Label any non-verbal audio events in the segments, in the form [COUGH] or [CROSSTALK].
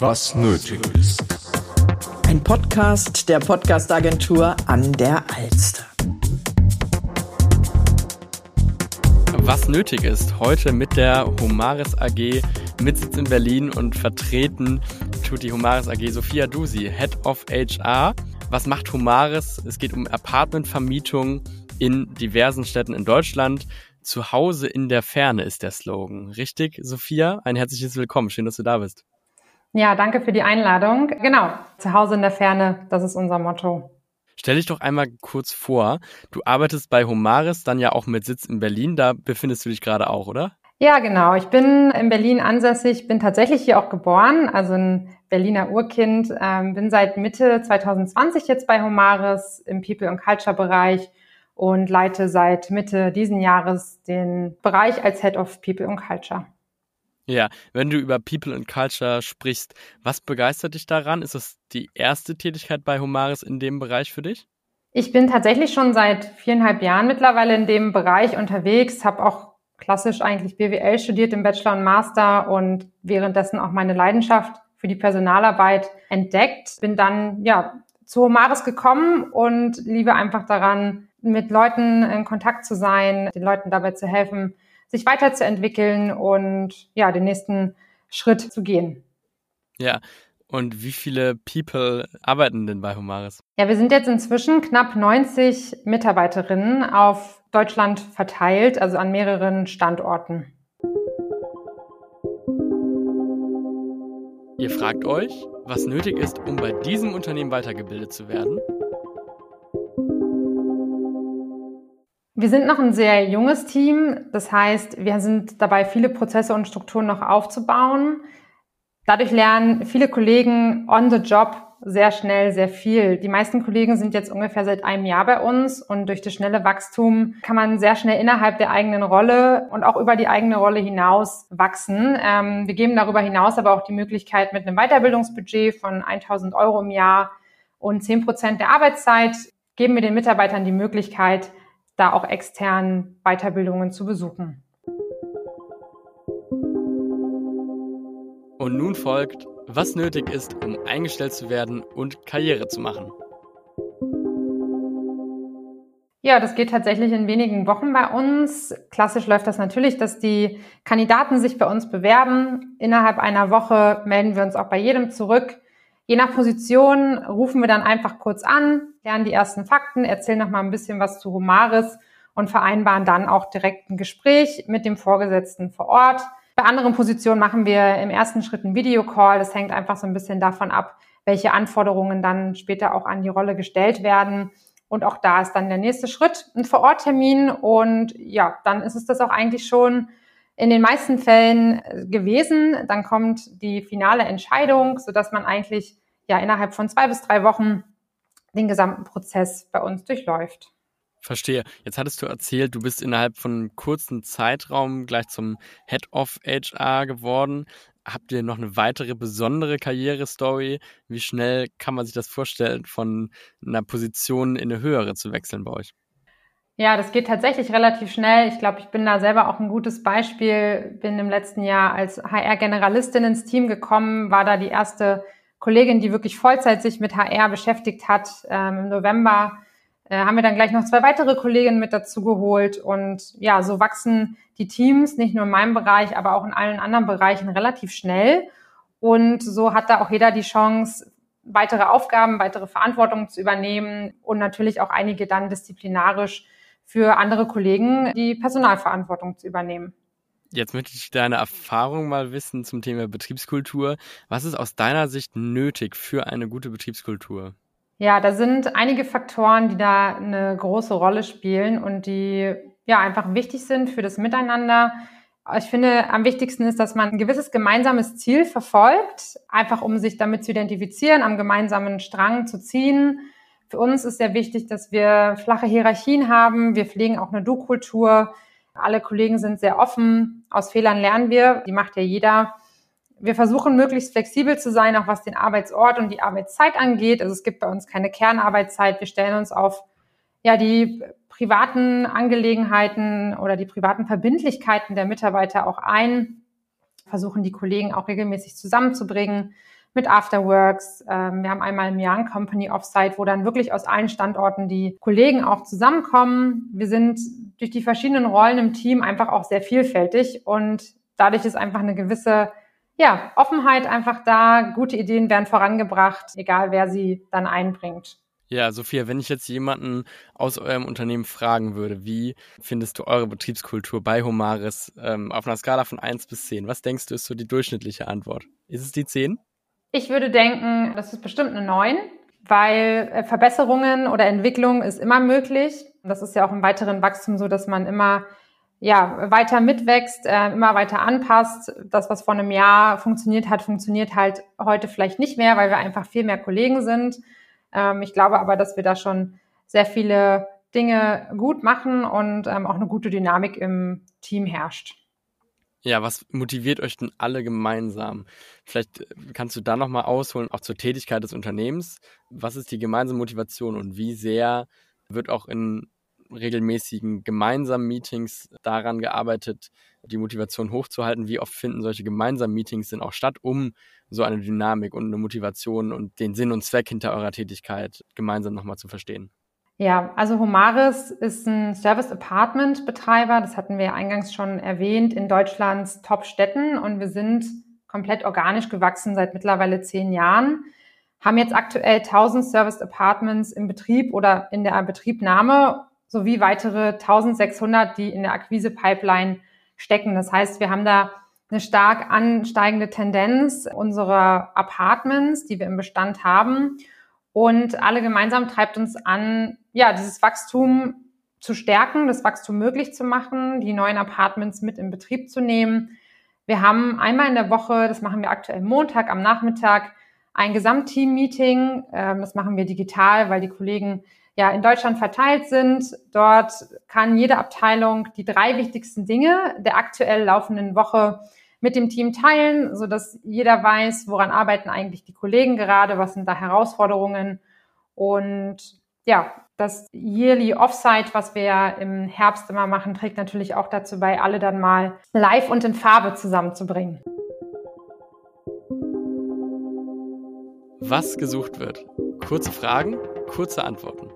Was nötig ist. Ein Podcast der Podcastagentur an der Alster. Was nötig ist, heute mit der Humaris AG mit Sitz in Berlin und vertreten tut die Humaris AG Sophia Dusi, Head of HR. Was macht Humaris? Es geht um Apartmentvermietung in diversen Städten in Deutschland. Zuhause in der Ferne ist der Slogan. Richtig, Sophia? Ein herzliches Willkommen. Schön, dass du da bist. Ja, danke für die Einladung. Genau, zu Hause in der Ferne, das ist unser Motto. Stell dich doch einmal kurz vor. Du arbeitest bei Homaris, dann ja auch mit Sitz in Berlin. Da befindest du dich gerade auch, oder? Ja, genau. Ich bin in Berlin ansässig, bin tatsächlich hier auch geboren, also ein Berliner Urkind. Ähm, bin seit Mitte 2020 jetzt bei Homaris im People and Culture Bereich und leite seit Mitte diesen Jahres den Bereich als Head of People and Culture. Ja, wenn du über People and Culture sprichst, was begeistert dich daran? Ist das die erste Tätigkeit bei Humaris in dem Bereich für dich? Ich bin tatsächlich schon seit viereinhalb Jahren mittlerweile in dem Bereich unterwegs, habe auch klassisch eigentlich BWL studiert im Bachelor und Master und währenddessen auch meine Leidenschaft für die Personalarbeit entdeckt. Bin dann ja zu Humaris gekommen und liebe einfach daran, mit Leuten in Kontakt zu sein, den Leuten dabei zu helfen, sich weiterzuentwickeln und ja, den nächsten Schritt zu gehen. Ja. Und wie viele People arbeiten denn bei Humaris? Ja, wir sind jetzt inzwischen knapp 90 Mitarbeiterinnen auf Deutschland verteilt, also an mehreren Standorten. Ihr fragt euch, was nötig ist, um bei diesem Unternehmen weitergebildet zu werden? Wir sind noch ein sehr junges Team. Das heißt, wir sind dabei, viele Prozesse und Strukturen noch aufzubauen. Dadurch lernen viele Kollegen on the job sehr schnell sehr viel. Die meisten Kollegen sind jetzt ungefähr seit einem Jahr bei uns und durch das schnelle Wachstum kann man sehr schnell innerhalb der eigenen Rolle und auch über die eigene Rolle hinaus wachsen. Ähm, wir geben darüber hinaus aber auch die Möglichkeit mit einem Weiterbildungsbudget von 1000 Euro im Jahr und 10 Prozent der Arbeitszeit geben wir den Mitarbeitern die Möglichkeit, da auch extern Weiterbildungen zu besuchen. Und nun folgt, was nötig ist, um eingestellt zu werden und Karriere zu machen. Ja, das geht tatsächlich in wenigen Wochen bei uns. Klassisch läuft das natürlich, dass die Kandidaten sich bei uns bewerben. Innerhalb einer Woche melden wir uns auch bei jedem zurück. Je nach Position rufen wir dann einfach kurz an, lernen die ersten Fakten, erzählen noch mal ein bisschen was zu Humaris und vereinbaren dann auch direkt ein Gespräch mit dem Vorgesetzten vor Ort. Bei anderen Positionen machen wir im ersten Schritt einen Videocall. Das hängt einfach so ein bisschen davon ab, welche Anforderungen dann später auch an die Rolle gestellt werden. Und auch da ist dann der nächste Schritt ein Vororttermin. Und ja, dann ist es das auch eigentlich schon in den meisten Fällen gewesen. Dann kommt die finale Entscheidung, sodass man eigentlich ja innerhalb von zwei bis drei Wochen den gesamten Prozess bei uns durchläuft. Verstehe. Jetzt hattest du erzählt, du bist innerhalb von einem kurzen Zeitraum gleich zum Head of HR geworden. Habt ihr noch eine weitere besondere Karrierestory? Wie schnell kann man sich das vorstellen, von einer Position in eine höhere zu wechseln bei euch? Ja, das geht tatsächlich relativ schnell. Ich glaube, ich bin da selber auch ein gutes Beispiel. Bin im letzten Jahr als HR-Generalistin ins Team gekommen, war da die erste Kollegin, die wirklich Vollzeit sich mit HR beschäftigt hat. Ähm, Im November äh, haben wir dann gleich noch zwei weitere Kolleginnen mit dazu geholt. Und ja, so wachsen die Teams, nicht nur in meinem Bereich, aber auch in allen anderen Bereichen relativ schnell. Und so hat da auch jeder die Chance, weitere Aufgaben, weitere Verantwortung zu übernehmen und natürlich auch einige dann disziplinarisch für andere Kollegen die Personalverantwortung zu übernehmen. Jetzt möchte ich deine Erfahrung mal wissen zum Thema Betriebskultur. Was ist aus deiner Sicht nötig für eine gute Betriebskultur? Ja, da sind einige Faktoren, die da eine große Rolle spielen und die ja einfach wichtig sind für das Miteinander. Ich finde, am wichtigsten ist, dass man ein gewisses gemeinsames Ziel verfolgt, einfach um sich damit zu identifizieren, am gemeinsamen Strang zu ziehen für uns ist sehr wichtig, dass wir flache Hierarchien haben. Wir pflegen auch eine Du-Kultur. Alle Kollegen sind sehr offen. Aus Fehlern lernen wir. Die macht ja jeder. Wir versuchen möglichst flexibel zu sein, auch was den Arbeitsort und die Arbeitszeit angeht. Also es gibt bei uns keine Kernarbeitszeit. Wir stellen uns auf ja, die privaten Angelegenheiten oder die privaten Verbindlichkeiten der Mitarbeiter auch ein, versuchen die Kollegen auch regelmäßig zusammenzubringen mit Afterworks. Ähm, wir haben einmal ein Company Offsite, wo dann wirklich aus allen Standorten die Kollegen auch zusammenkommen. Wir sind durch die verschiedenen Rollen im Team einfach auch sehr vielfältig und dadurch ist einfach eine gewisse ja, Offenheit einfach da. Gute Ideen werden vorangebracht, egal wer sie dann einbringt. Ja, Sophia, wenn ich jetzt jemanden aus eurem Unternehmen fragen würde, wie findest du eure Betriebskultur bei Humaris ähm, auf einer Skala von 1 bis 10? Was denkst du, ist so die durchschnittliche Antwort? Ist es die 10? Ich würde denken, das ist bestimmt eine 9, weil äh, Verbesserungen oder Entwicklung ist immer möglich. Das ist ja auch im weiteren Wachstum so, dass man immer ja, weiter mitwächst, äh, immer weiter anpasst. Das, was vor einem Jahr funktioniert hat, funktioniert halt heute vielleicht nicht mehr, weil wir einfach viel mehr Kollegen sind. Ähm, ich glaube aber, dass wir da schon sehr viele Dinge gut machen und ähm, auch eine gute Dynamik im Team herrscht. Ja, was motiviert euch denn alle gemeinsam? Vielleicht äh, kannst du da nochmal ausholen, auch zur Tätigkeit des Unternehmens. Was ist die gemeinsame Motivation und wie sehr wird auch in regelmäßigen gemeinsamen Meetings daran gearbeitet, die Motivation hochzuhalten? Wie oft finden solche gemeinsamen Meetings denn auch statt, um so eine Dynamik und eine Motivation und den Sinn und Zweck hinter eurer Tätigkeit gemeinsam nochmal zu verstehen? Ja, also Homaris ist ein Service Apartment Betreiber. Das hatten wir eingangs schon erwähnt in Deutschlands Top-Städten und wir sind komplett organisch gewachsen seit mittlerweile zehn Jahren. Haben jetzt aktuell 1000 Service Apartments im Betrieb oder in der Betriebnahme sowie weitere 1600, die in der Akquise Pipeline stecken. Das heißt, wir haben da eine stark ansteigende Tendenz unserer Apartments, die wir im Bestand haben. Und alle gemeinsam treibt uns an, ja, dieses Wachstum zu stärken, das Wachstum möglich zu machen, die neuen Apartments mit in Betrieb zu nehmen. Wir haben einmal in der Woche, das machen wir aktuell Montag am Nachmittag, ein Gesamtteam-Meeting. Ähm, das machen wir digital, weil die Kollegen ja in Deutschland verteilt sind. Dort kann jede Abteilung die drei wichtigsten Dinge der aktuell laufenden Woche mit dem Team teilen, so dass jeder weiß, woran arbeiten eigentlich die Kollegen gerade, was sind da Herausforderungen und ja, das Yearly Offsite, was wir im Herbst immer machen, trägt natürlich auch dazu bei, alle dann mal live und in Farbe zusammenzubringen. Was gesucht wird. Kurze Fragen, kurze Antworten.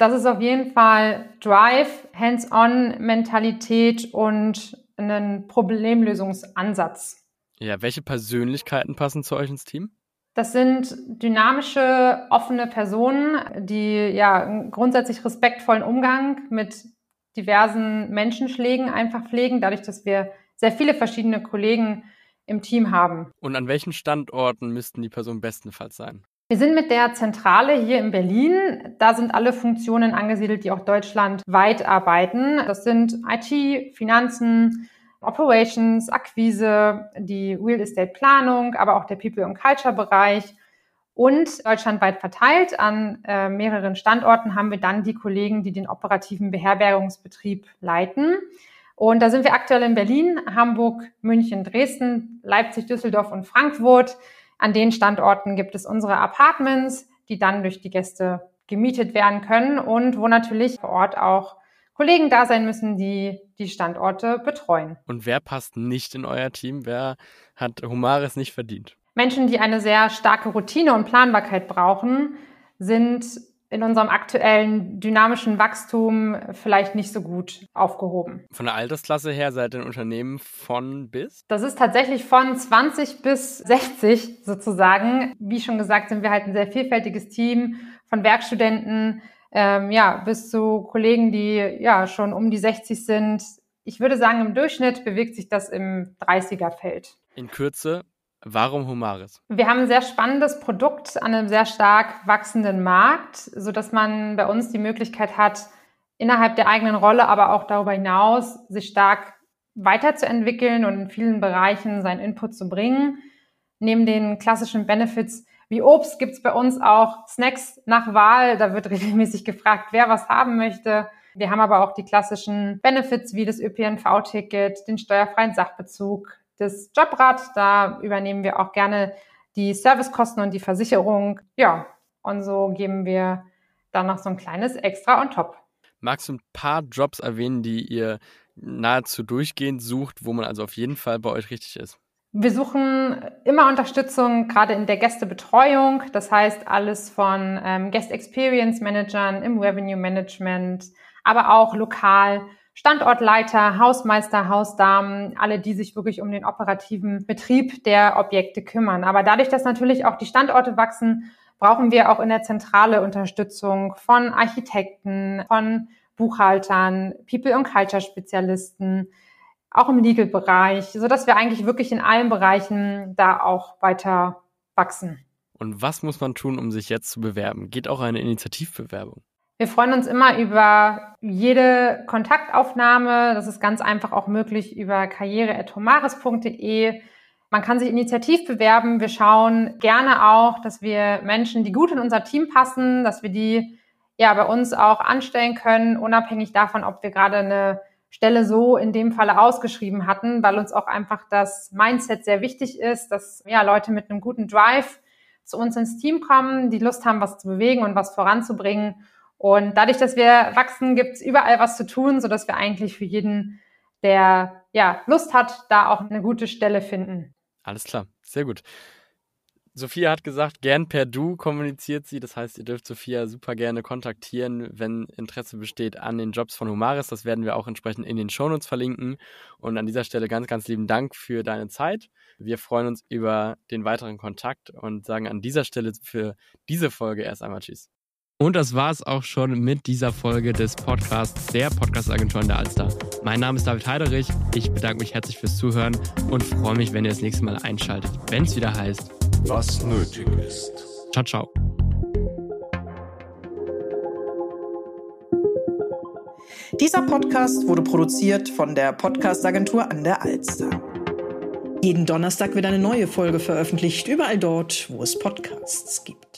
das ist auf jeden Fall Drive, Hands-on-Mentalität und einen Problemlösungsansatz. Ja, welche Persönlichkeiten passen zu euch ins Team? Das sind dynamische, offene Personen, die ja einen grundsätzlich respektvollen Umgang mit diversen Menschenschlägen einfach pflegen, dadurch, dass wir sehr viele verschiedene Kollegen im Team haben. Und an welchen Standorten müssten die Personen bestenfalls sein? Wir sind mit der Zentrale hier in Berlin. Da sind alle Funktionen angesiedelt, die auch deutschlandweit arbeiten. Das sind IT, Finanzen, Operations, Akquise, die Real Estate Planung, aber auch der People und Culture Bereich. Und deutschlandweit verteilt an äh, mehreren Standorten haben wir dann die Kollegen, die den operativen Beherbergungsbetrieb leiten. Und da sind wir aktuell in Berlin, Hamburg, München, Dresden, Leipzig, Düsseldorf und Frankfurt. An den Standorten gibt es unsere Apartments, die dann durch die Gäste gemietet werden können und wo natürlich vor Ort auch Kollegen da sein müssen, die die Standorte betreuen. Und wer passt nicht in euer Team? Wer hat Humaris nicht verdient? Menschen, die eine sehr starke Routine und Planbarkeit brauchen, sind in unserem aktuellen dynamischen Wachstum vielleicht nicht so gut aufgehoben. Von der Altersklasse her seid ihr ein Unternehmen von bis? Das ist tatsächlich von 20 bis 60 sozusagen. Wie schon gesagt, sind wir halt ein sehr vielfältiges Team von Werkstudenten ähm, ja, bis zu Kollegen, die ja schon um die 60 sind. Ich würde sagen, im Durchschnitt bewegt sich das im 30er-Feld. In Kürze, Warum Humaris? Wir haben ein sehr spannendes Produkt an einem sehr stark wachsenden Markt, so dass man bei uns die Möglichkeit hat, innerhalb der eigenen Rolle, aber auch darüber hinaus, sich stark weiterzuentwickeln und in vielen Bereichen seinen Input zu bringen. Neben den klassischen Benefits wie Obst gibt es bei uns auch Snacks nach Wahl. Da wird [LAUGHS] regelmäßig gefragt, wer was haben möchte. Wir haben aber auch die klassischen Benefits wie das ÖPNV-Ticket, den steuerfreien Sachbezug, das Jobrad. Da übernehmen wir auch gerne die Servicekosten und die Versicherung. Ja, Und so geben wir dann noch so ein kleines Extra on top. Magst du ein paar Jobs erwähnen, die ihr nahezu durchgehend sucht, wo man also auf jeden Fall bei euch richtig ist? Wir suchen immer Unterstützung, gerade in der Gästebetreuung. Das heißt, alles von ähm, Guest Experience Managern im Revenue Management, aber auch lokal Standortleiter, Hausmeister, Hausdamen, alle, die sich wirklich um den operativen Betrieb der Objekte kümmern. Aber dadurch, dass natürlich auch die Standorte wachsen, brauchen wir auch in der Zentrale Unterstützung von Architekten, von Buchhaltern, People- und Culture-Spezialisten, auch im Legal-Bereich, sodass wir eigentlich wirklich in allen Bereichen da auch weiter wachsen. Und was muss man tun, um sich jetzt zu bewerben? Geht auch eine Initiativbewerbung? Wir freuen uns immer über jede Kontaktaufnahme. Das ist ganz einfach auch möglich über karriere.homaris.de. Man kann sich initiativ bewerben. Wir schauen gerne auch, dass wir Menschen, die gut in unser Team passen, dass wir die ja bei uns auch anstellen können, unabhängig davon, ob wir gerade eine Stelle so in dem Falle ausgeschrieben hatten, weil uns auch einfach das Mindset sehr wichtig ist, dass ja Leute mit einem guten Drive zu uns ins Team kommen, die Lust haben, was zu bewegen und was voranzubringen und dadurch, dass wir wachsen, gibt es überall was zu tun, sodass wir eigentlich für jeden, der ja Lust hat, da auch eine gute Stelle finden. Alles klar, sehr gut. Sophia hat gesagt, gern per Du kommuniziert sie. Das heißt, ihr dürft Sophia super gerne kontaktieren, wenn Interesse besteht an den Jobs von Humaris. Das werden wir auch entsprechend in den Shownotes verlinken. Und an dieser Stelle ganz, ganz lieben Dank für deine Zeit. Wir freuen uns über den weiteren Kontakt und sagen an dieser Stelle für diese Folge erst einmal Tschüss. Und das war es auch schon mit dieser Folge des Podcasts der Podcast-Agentur der Alster. Mein Name ist David Heiderich. Ich bedanke mich herzlich fürs Zuhören und freue mich, wenn ihr das nächste Mal einschaltet, wenn es wieder heißt, was nötig ist. Ciao, ciao. Dieser Podcast wurde produziert von der Podcast-Agentur an der Alster. Jeden Donnerstag wird eine neue Folge veröffentlicht, überall dort, wo es Podcasts gibt.